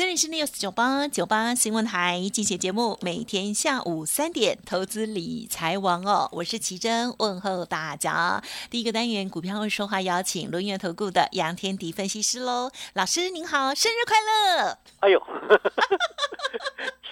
这里是 News 九八九八新闻台，进行节目，每天下午三点，投资理财王哦，我是奇珍，问候大家。第一个单元股票会说话，邀请轮源投顾的杨天迪分析师喽，老师您好，生日快乐！哎呦，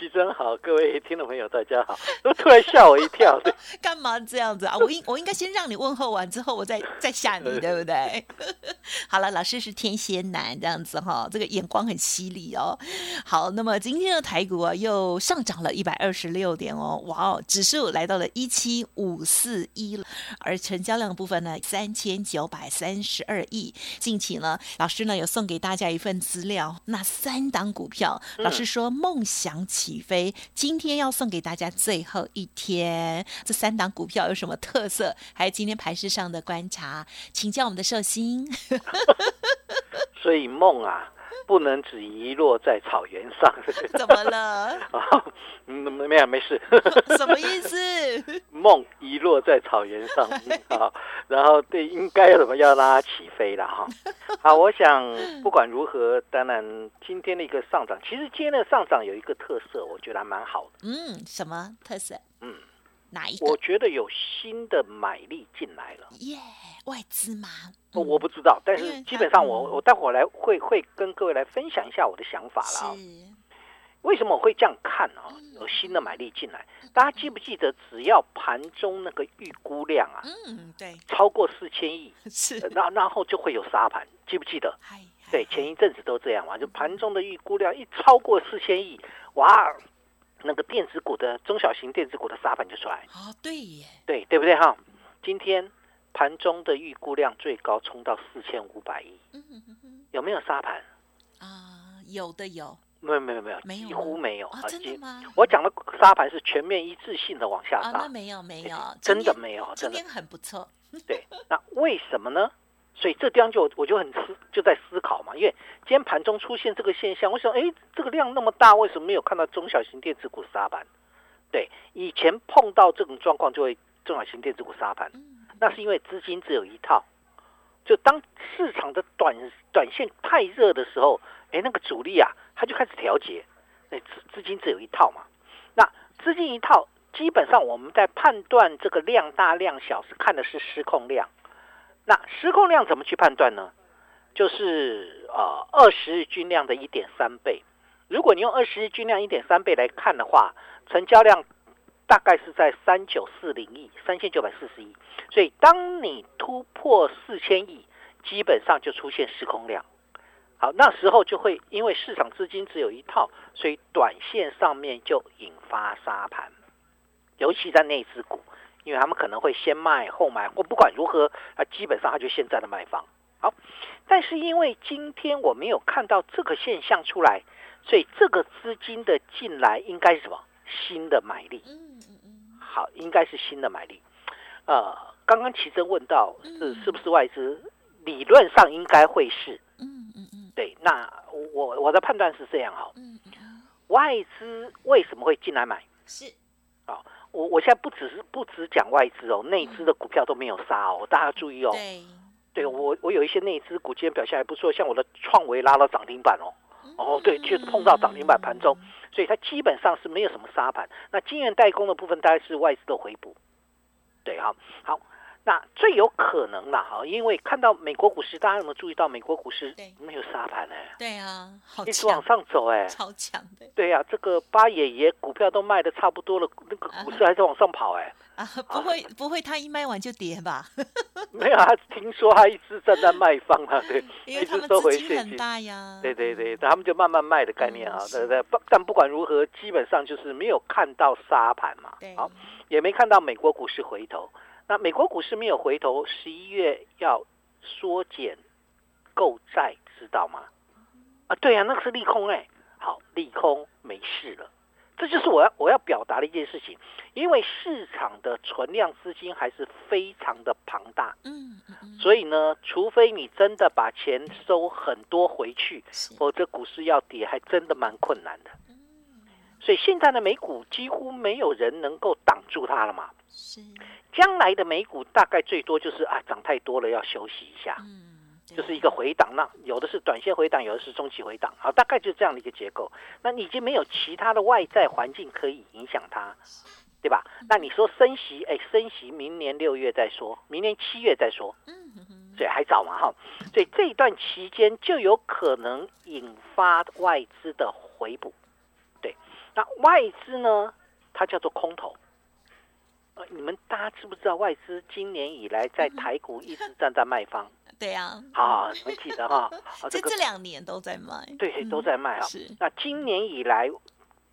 奇珍好，各位听众朋友大家好，都突然吓我一跳，干嘛这样子啊？我应我应该先让你问候完之后，我再 再吓你，对不对？好了，老师是天蝎男这样子哈，这个眼光很犀利哦。好，那么今天的台股啊又上涨了一百二十六点哦，哇哦，指数来到了一七五四一了，而成交量部分呢三千九百三十二亿。近期呢，老师呢有送给大家一份资料，那三档股票，老师说梦想起飞，今天要送给大家最后一天，这三档股票有什么特色？还有今天盘市上的观察，请教我们的寿星。所以梦啊。不能只遗落在草原上。怎么了？嗯，没有，没事。什么意思？梦遗落在草原上啊，然后对，应该怎么要让它起飞了哈？好，我想不管如何，当然今天的一个上涨，其实今天的上涨有一个特色，我觉得还蛮好的。嗯，什么特色？嗯，哪一？我觉得有新的买力进来了。耶，外资吗？我不知道，但是基本上我我待会儿来会会跟各位来分享一下我的想法了。为什么我会这样看啊？有新的买力进来，大家记不记得？只要盘中那个预估量啊，嗯，对，超过四千亿，是，然然后就会有杀盘，记不记得？对，前一阵子都这样嘛，就盘中的预估量一超过四千亿，哇，那个电子股的中小型电子股的沙盘就出来。哦，对耶，对对不对哈？今天。盘中的预估量最高冲到四千五百亿，有没有沙盘？啊，有的有，没有没有没有，几乎没有啊！真的吗？我讲的沙盘是全面一致性的往下杀，那没有没有，真的没有，真的很不错。对，那为什么呢？所以这地方就我就很思就在思考嘛，因为今天盘中出现这个现象，我想，哎，这个量那么大，为什么没有看到中小型电子股沙盘？对，以前碰到这种状况就会中小型电子股沙盘。那是因为资金只有一套，就当市场的短短线太热的时候，哎，那个主力啊，他就开始调节，那资资金只有一套嘛。那资金一套，基本上我们在判断这个量大量小是看的是失控量。那失控量怎么去判断呢？就是呃二十日均量的一点三倍。如果你用二十日均量一点三倍来看的话，成交量。大概是在三九四零亿，三千九百四十亿。所以，当你突破四千亿，基本上就出现失控量。好，那时候就会因为市场资金只有一套，所以短线上面就引发杀盘。尤其在内资股，因为他们可能会先卖后买，或不管如何，啊，基本上他就现在的卖方。好，但是因为今天我没有看到这个现象出来，所以这个资金的进来应该是什么？新的买力。嗯嗯嗯好，应该是新的买力。呃，刚刚奇珍问到是是不是外资，理论上应该会是。嗯嗯嗯。对，那我我的判断是这样哈。嗯嗯。外资为什么会进来买？是。啊，我我现在不只是不只讲外资哦，内资的股票都没有杀哦，大家注意哦。对。对我我有一些内资股今天表现还不错，像我的创维拉到涨停板哦。哦，对，就是碰到涨停板盘中。所以它基本上是没有什么杀盘。那晶圆代工的部分大概是外资的回补，对哈。好，那最有可能了哈，因为看到美国股市，大家有没有注意到美国股市没有杀盘呢？对啊，好一直往上走哎，超强的。对呀，这个八爷爷股票都卖的差不多了，那个股市还在往上跑哎。啊，不会不会，他一卖完就跌吧？没有他，听说他一直站在卖方啊，对，因为他们资金很大呀。对对对，他们就慢慢卖的概念啊，对对。不，但不管如何，基本上就是没有看到杀盘嘛，好，也没看到美国股市回头。那美国股市没有回头，十一月要缩减购债，知道吗？啊，对呀，那个是利空哎，好，利空没事了，这就是我要我要表达的一件事情，因为市场的存量资金还是非常的庞大，嗯嗯，所以呢，除非你真的把钱收很多回去，否则股市要跌还真的蛮困难的。所以现在的美股几乎没有人能够挡住它了嘛。是。将来的美股大概最多就是啊，涨太多了要休息一下。嗯。就是一个回档，那有的是短线回档，有的是中期回档，好，大概就是这样的一个结构。那你已经没有其他的外在环境可以影响它，对吧？那你说升息，哎，升息明年六月再说，明年七月再说。嗯所以还早嘛，哈。所以这一段期间就有可能引发外资的回补。那外资呢？它叫做空头。呃，你们大家知不知道外资今年以来在 台股一直站在卖方？对呀。好，你们记得哈。这这两年都在卖。对，都在卖啊。是。那今年以来，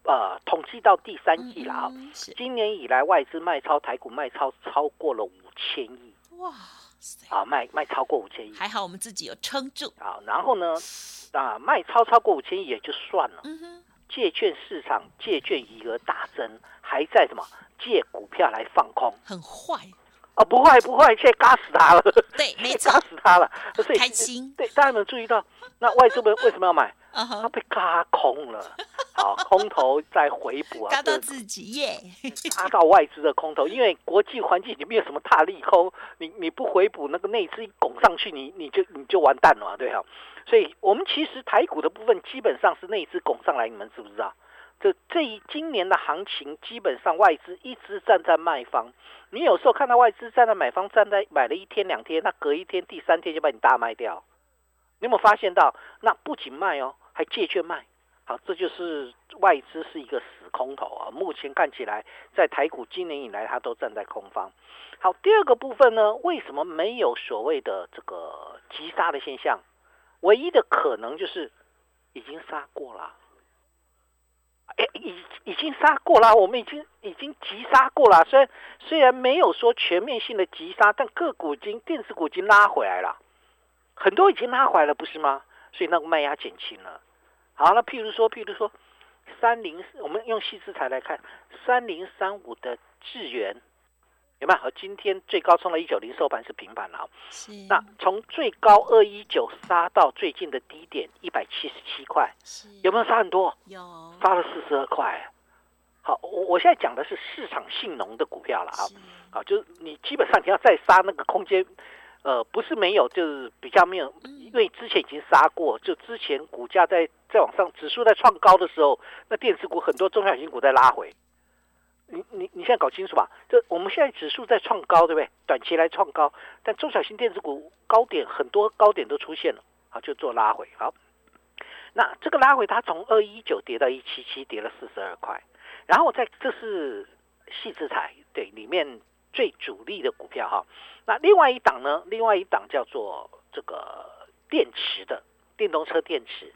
呃，统计到第三季了啊。今年以来，外资卖超台股卖超超过了五千亿。哇塞！啊，卖卖超过五千亿。还好我们自己有撑住。啊，然后呢？啊，卖超超过五千亿也就算了。嗯哼。借券市场借券余额大增，还在什么借股票来放空？很坏啊！不坏不坏，现在嘎死他了。对，没错，嘎死他了。开心。对，大家有没有注意到？那外资们为什么要买？他被嘎空了。好，空头在回补啊，嘎到自己耶，嘎到外资的空头，因为国际环境里面有什么大利空，你你不回补，那个内资一拱上去，你你就你就完蛋了，对哈。所以，我们其实台股的部分基本上是内资拱上来，你们知不知道？这这一今年的行情，基本上外资一直站在卖方。你有时候看到外资站在买方，站在买了一天两天，那隔一天、第三天就把你大卖掉。你有没有发现到？那不仅卖哦，还借券卖。好，这就是外资是一个死空头啊。目前看起来，在台股今年以来，它都站在空方。好，第二个部分呢，为什么没有所谓的这个急杀的现象？唯一的可能就是已经杀过了，哎，已已经杀过了，我们已经已经急杀过了。虽然虽然没有说全面性的急杀，但个股已经电子股已经拉回来了，很多已经拉回来了，不是吗？所以那个卖压减轻了。好，那譬如说，譬如说三零，我们用细资材来看，三零三五的智源。有没有？今天最高冲了一九零，收盘是平板了。是。那从最高二一九杀到最近的低点一百七十七块，有没有杀很多？有。杀了四十二块。好，我我现在讲的是市场性能的股票了啊。好，就是你基本上你要再杀那个空间，呃，不是没有，就是比较没有，因为之前已经杀过，就之前股价在在往上，指数在创高的时候，那电子股很多中小型股在拉回。你你你现在搞清楚吧，这我们现在指数在创高，对不对？短期来创高，但中小型电子股高点很多高点都出现了，好就做拉回。好，那这个拉回它从二一九跌到一七七，跌了四十二块。然后在这是细资材对里面最主力的股票哈。那另外一档呢？另外一档叫做这个电池的电动车电池，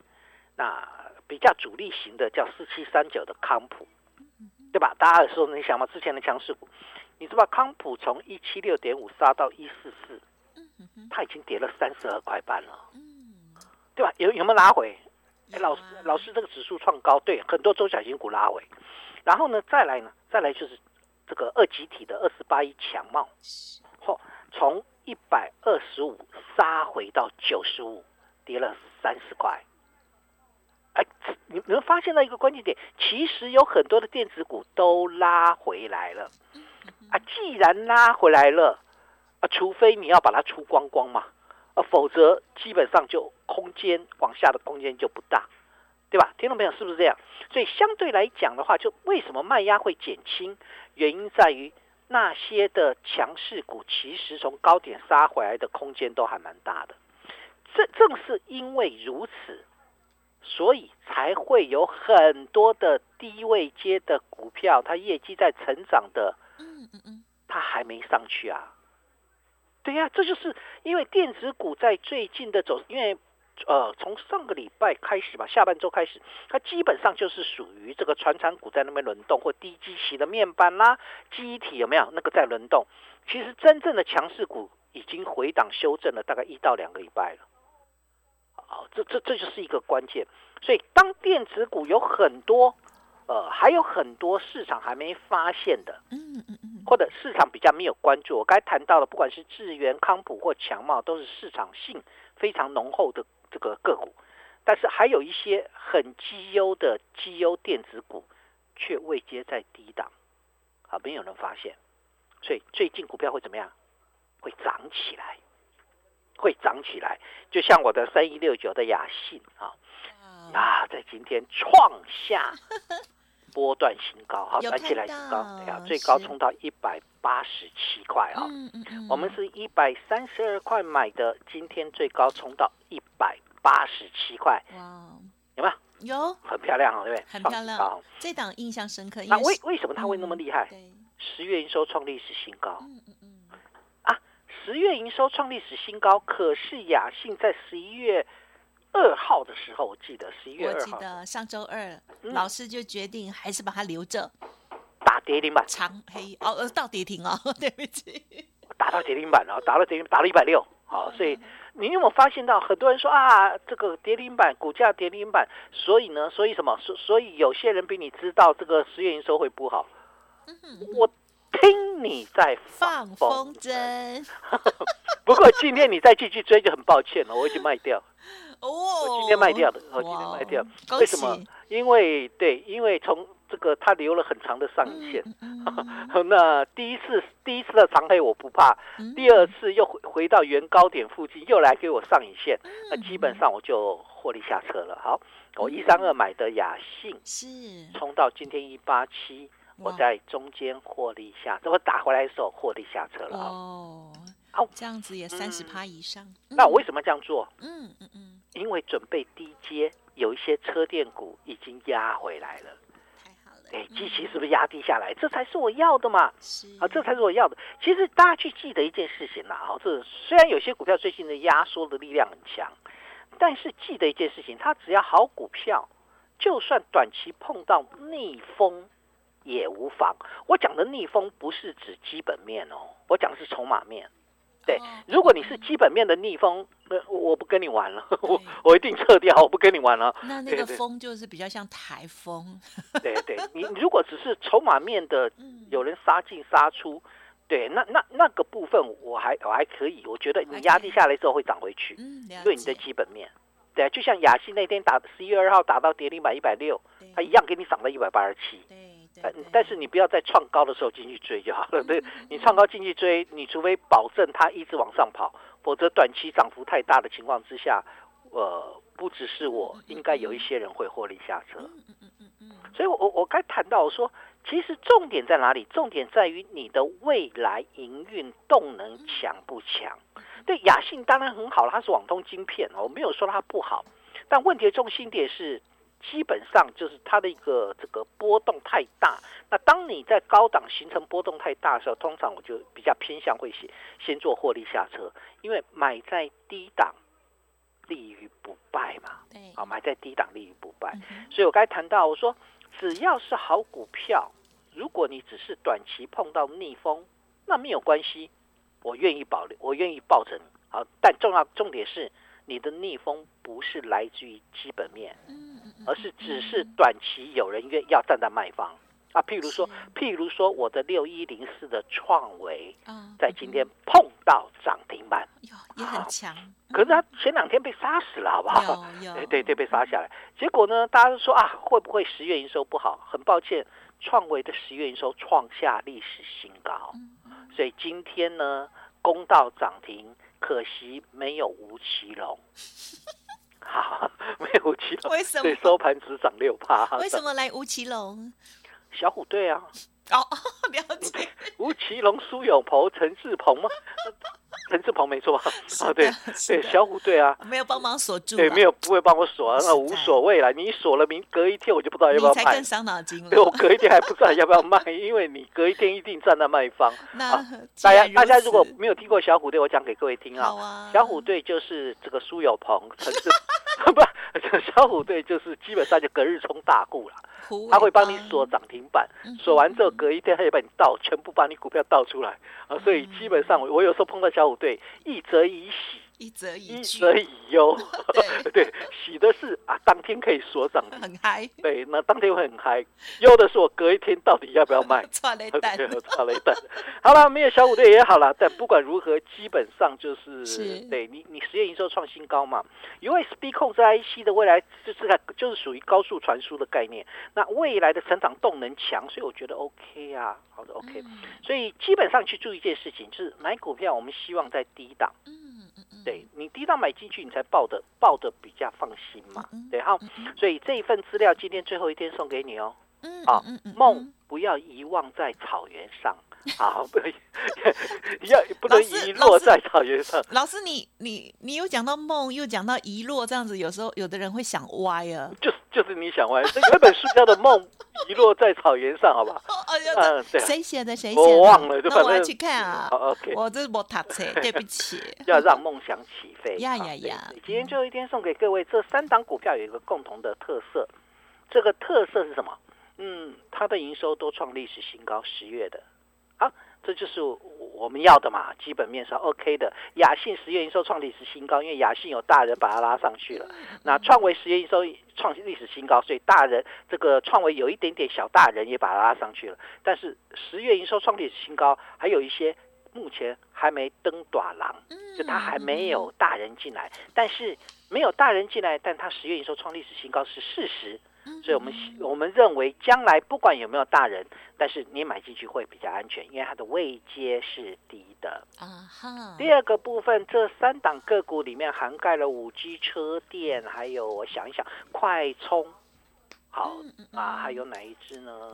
那比较主力型的叫四七三九的康普。对吧？大家有时候你想嘛，之前的强势股，你知道康普从一七六点五杀到一四四，它已经跌了三十二块半了，对吧？有有没有拉回？哎，老师，老师，这个指数创高，对，很多中小型股拉回，然后呢，再来呢，再来就是这个二级体的二十八亿强茂，嚯，从一百二十五杀回到九十五，跌了三十块。哎，你你们发现到一个关键点，其实有很多的电子股都拉回来了。啊，既然拉回来了，啊，除非你要把它出光光嘛，啊，否则基本上就空间往下的空间就不大，对吧？听众朋友是不是这样？所以相对来讲的话，就为什么卖压会减轻？原因在于那些的强势股，其实从高点杀回来的空间都还蛮大的。正正是因为如此，所以才会有很多的低位接的股票，它业绩在成长的，嗯嗯嗯，它还没上去啊。对呀、这就是因为电子股在最近的走，因为呃，从上个礼拜开始吧，下半周开始，它基本上就是属于这个传产股在那边轮动，或低基期的面板啦、记忆体有没有那个在轮动？其实真正的强势股已经回档修正了大概一到两个礼拜了。好，这这这就是一个关键。所以当电子股有很多，呃，还有很多市场还没发现的，嗯嗯嗯，或者市场比较没有关注，我刚才谈到的，不管是智源、康普或强茂，都是市场性非常浓厚的这个个股。但是还有一些很绩优的绩优电子股，却未接在低档，啊，没有人发现。所以最近股票会怎么样？会涨起来，会涨起来。就像我的三一六九的雅信啊，哇啊，在今天创下波段新高，好，有而且来新高，对啊，最高冲到一百八十七块啊。嗯嗯嗯，我们是一百三十二块买的，今天最高冲到一百八十七块，哇，有没有？有。很漂亮哦，对不对？很漂亮，这档印象深刻，因那为为什么它会那么厉害？对，十月营收创历史新高。嗯嗯嗯，啊！十月营收创历史新高，可是雅信在十一月二号的时候，我记得十一月我记二号得上周二嗯。老师就决定还是把它留着。打跌停板，长黑。哦，呃，到跌停哦，对不起，打到跌停板了，打到跌停，打了一百六。好，所以你有没有发现到很多人说啊，这个跌停板股价跌停板，所以呢，所以什么？所所以有些人比你知道这个十月营收会不好。我听你在放风筝 不过今天你再继续追就很抱歉了，我已经卖掉，哦，我今天卖掉的，我今天哇卖掉。恭为什么？因为对，因为从这个它留了很长的上影线。那第一次第一次的长黑我不怕，嗯。第二次又回回到原高点附近，又来给我上影线，嗯那基本上我就获利下车了。好，我一三二买的雅信是。冲到今天一八七，我在中间获利下，这我打回来的时候获利下车了。哦，哦好，这样子也三十趴以上，那我为什么这样做？嗯嗯嗯，因为准备低阶，有一些车电股已经压回来了。哎，嗯基期是不是压低下来？这才是我要的嘛。啊，这才是我要的。其实大家去记得一件事情啦，哈，这虽然有些股票最近的压缩的力量很强，但是记得一件事情，它只要好股票，就算短期碰到逆风也无妨。我讲的逆风不是指基本面哦，我讲的是筹码面。对哦，如果你是基本面的逆风，那我不跟你玩了，我我一定撤掉，我不跟你玩了。那那对对。个风就是比较像台风，对对，你你如果只是筹码面的 嗯。有人杀进杀出，对，那那那个部分我还我还可以，我觉得你压低下来之后会涨回去，嗯，了因为你的基本面。对啊，就像雅西那天打十一月二号打到跌停板一百六，对。它一样给你涨到一百八十七。对对但是你不要在创高的时候进去追就好了。对你创高进去追，你除非保证它一直往上跑，否则短期涨幅太大的情况之下，呃，不只是我，应该有一些人会获利下车。嗯嗯嗯嗯嗯，所以我，我我该谈到我说，其实重点在哪里？重点在于你的未来营运动能强不强。对，雅信当然很好了，它是网通晶片哦，我没有说它不好，但问题的重心点是，基本上就是它的一个这个波动太大。那当你在高档形成波动太大的时候，通常我就比较偏向会先先做获利下车，因为买在低档立于不败嘛。对，啊，买在低档立于不败。嗯所以我刚才谈到，我说只要是好股票，如果你只是短期碰到逆风，那没有关系，我愿意保留，我愿意抱着你。好，但重要重点是你的逆风不是来自于基本面，而是只是短期有人愿要站在卖方啊。譬如说，譬如说我的六一零四的创维啊，在今天碰到涨停板，哟也很强，可是它前两天被杀死了，好不好？对对对，被杀下来。结果呢，大家都说啊，会不会十月营收不好？很抱歉，创维的十月营收创下历史新高，嗯所以今天呢，公道涨停，可惜没有吴奇隆。好，没有吴奇隆，为什么对收盘只涨六趴。为什么来吴奇隆？小虎队啊，哦，了解。吴奇隆、苏有朋、陈志鹏吗？陈志鹏没错 吧？啊，对对，小虎队啊，没有帮忙锁住，对，没有不会帮我锁，那无所谓了。你锁了，明隔一天我就不知道要不要卖，更伤脑筋了。对，我隔一天还不知道要不要卖，因为你隔一天一定站在卖方。那大家大家如果没有听过小虎队，我讲给各位听啊。小虎队就是这个苏有朋、陈志，不，小虎队就是基本上就隔日冲大户了。他会帮你锁涨停板，锁完之后隔一天他就把你倒，全部把你股票倒出来啊！所以基本上我有时候碰到小虎对，一则以喜。一则以一则以忧，对，喜的是啊，当天可以锁涨，很嗨。对，那当天会很嗨。忧的是我隔一天到底要不要卖？差雷蛋，差雷蛋。好了，没有小虎队也好了，但不管如何，基本上就是对你，你实验营收创新高嘛。因为 Speed 控制 IC 的未来就是个就是属于高速传输的概念，那未来的成长动能强，所以我觉得 OK 啊，好的 OK。所以基本上去注意一件事情，就是买股票，我们希望在低档。对你低档买进去，你才抱的抱的比较放心嘛。对哈，所以这一份资料今天最后一天送给你哦。好，梦不要遗忘在草原上。好，不要不能遗落在草原上。老师，你你你又讲到梦，又讲到遗落，这样子有时候有的人会想歪啊。就是就是你想歪，这有本书叫做《梦遗落在草原上》，好不好？嗯，对。谁写的？谁写的？我忘了，那我要去看啊。OK，我这是没读册，对不起。要让梦想起飞。呀呀呀！今天最后一天送给各位，这三档股票有一个共同的特色，这个特色是什么？嗯，它的营收都创历史新高，十月的。好，这就是我们要的嘛，基本面上 OK 的。雅信十月营收创历史新高，因为雅信有大人把它拉上去了。那创维十月营收创历史新高，所以大人这个创维有一点点小大人也把它拉上去了。但是十月营收创历史新高，还有一些目前还没登短廊，就它还没有大人进来。但是没有大人进来，但它十月营收创历史新高是事实。所以，我们我们认为将来不管有没有大人，但是你买进去会比较安全，因为它的位阶是低的。啊哈。第二个部分，这三档个股里面涵盖了五 G 车电，还有我想一想，快充。好啊，还有哪一支呢？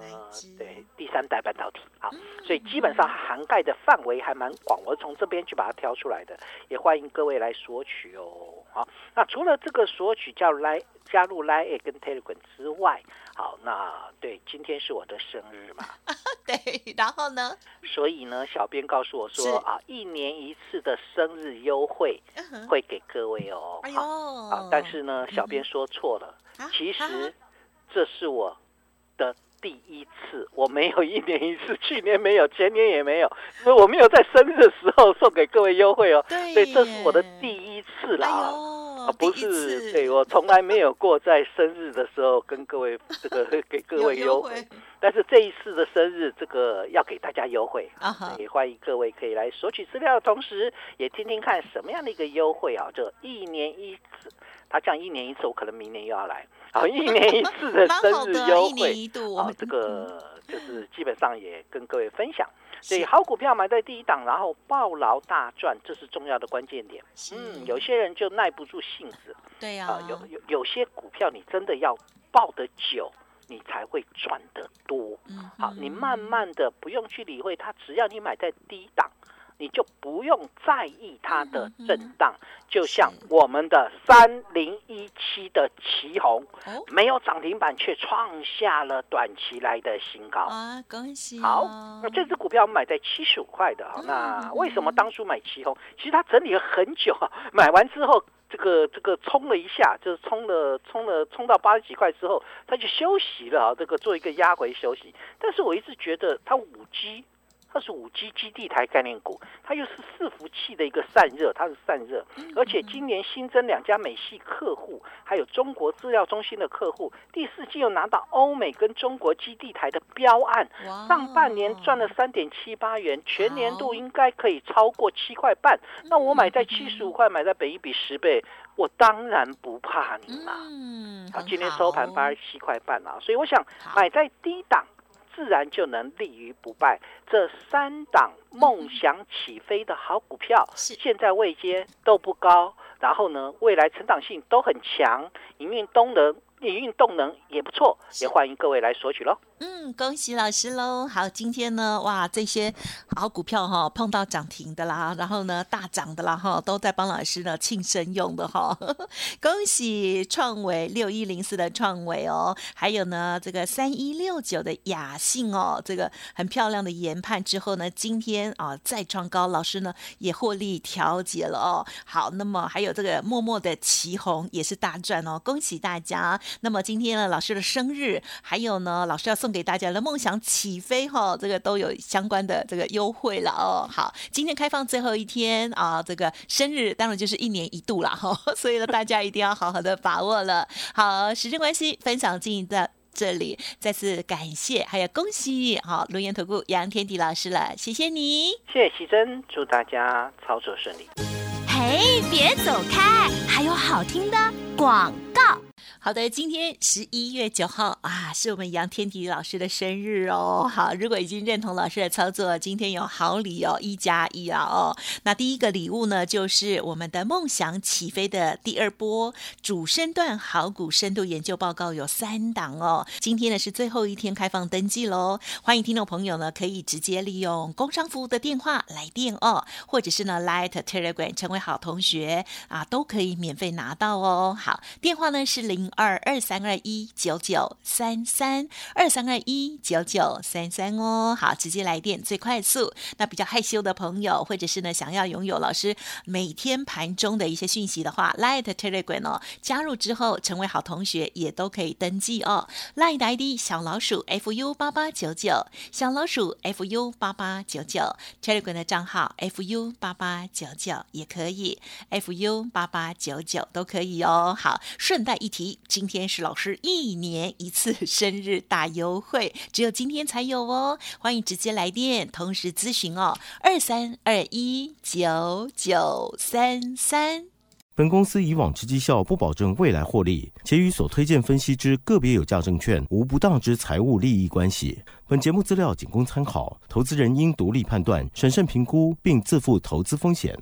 对，第三代半导体。好，所以基本上涵盖的范围还蛮广，我从这边去把它挑出来的，也欢迎各位来索取哦。好，那除了这个索取叫来加入 Line 跟 Telegram 之外，好，那对，今天是我的生日嘛？对，然后呢？所以呢，小编告诉我说啊，一年一次的生日优惠会给各位哦。哎呦，好，但是呢，小编说错了，其实。这是我的第一次，我没有一年一次，去年没有，前年也没有，因为我没有在生日的时候送给各位优惠哦。对，所以这是我的第一次啦，啊，不是，对我从来没有过在生日的时候跟各位这个 给各位优惠，但是这一次的生日这个要给大家优惠啊，也欢迎各位可以来索取资料的，同时也听听看什么样的一个优惠啊，这一年一次，他讲一年一次，我可能明年又要来。好，一年一次的 生日优惠，好，这个就是基本上也跟各位分享。所以好股票买在第一档，然后抱牢大赚，这是重要的关键点。嗯，有些人就耐不住性子，对呀，有有有些股票你真的要抱得久，你才会赚得多。嗯，好，你慢慢的不用去理会它，只要你买在低档。你就不用在意它的震荡，就像我们的三零一七的旗红，没有涨停板却创下了短期来的新高啊！恭喜！好，那这只股票我们买在七十五块的，那为什么当初买旗红？其实它整理了很久，买完之后，这个这个冲了一下，就是冲了冲了冲到八十几块之后，它就休息了啊，这个做一个压回休息。但是我一直觉得它五 G。它是五 G 基地台概念股，它又是伺服器的一个散热，它是散热，而且今年新增两家美系客户，还有中国资料中心的客户，第四季又拿到欧美跟中国基地台的标案，上半年赚了三点七八元，全年度应该可以超过七块半。那我买在七十五块，买在北一比十倍，我当然不怕你嘛。嗯，好，今天收盘八十七块半啊，所以我想买在低档。自然就能立于不败。这三档梦想起飞的好股票，现在位阶都不高，然后呢，未来成长性都很强，营运动能营运动能也不错，也欢迎各位来索取喽。嗯，恭喜老师喽！好，今天呢，哇，这些好股票哈，碰到涨停的啦，然后呢大涨的啦哈，都在帮老师呢庆生用的哈。恭喜创维六一零四的创维哦，还有呢这个三一六九的雅信哦，这个很漂亮的研判之后呢，今天啊再创高，老师呢也获利调节了哦。好，那么还有这个默默的旗红也是大赚哦，恭喜大家！那么今天呢老师的生日，还有呢老师要给大家的梦想起飞哈，这个都有相关的这个优惠了哦。好，今天开放最后一天啊，这个生日当然就是一年一度了哈，所以呢大家一定要好好的把握了。好，时间关系，分享进行到这里，再次感谢还有恭喜好轮研投顾杨天迪老师了，谢谢你，谢谢喜珍，祝大家操作顺利。嘿，别走开，还有好听的广告。好的，今天十一月九号啊，是我们杨天迪老师的生日哦。好，如果已经认同老师的操作，今天有好礼哦，一加一啊哦。那第一个礼物呢，就是我们的梦想起飞的第二波主升段好股深度研究报告有三档哦。今天呢是最后一天开放登记喽，欢迎听众朋友呢可以直接利用工商服务的电话来电哦，或者是呢 Light Telegram 成为好同学啊，都可以免费拿到哦。好，电话呢是零。二二三二一九九三三二三二一九九三三哦，好，直接来电最快速。那比较害羞的朋友，或者是呢想要拥有老师每天盘中的一些讯息的话，Light Telegram 哦，加入之后成为好同学也都可以登记哦。Light ID 小老鼠 fu 八八九九，小老鼠 fu 八八九九，Telegram 的账号 fu 八八九九也可以，fu 八八九九都可以哦。好，顺带一提。今天是老师一年一次生日大优惠，只有今天才有哦！欢迎直接来电，同时咨询哦，二三二一九九三三。本公司以往之绩效不保证未来获利，且与所推荐分析之个别有价证券无不当之财务利益关系。本节目资料仅供参考，投资人应独立判断、审慎评估，并自负投资风险。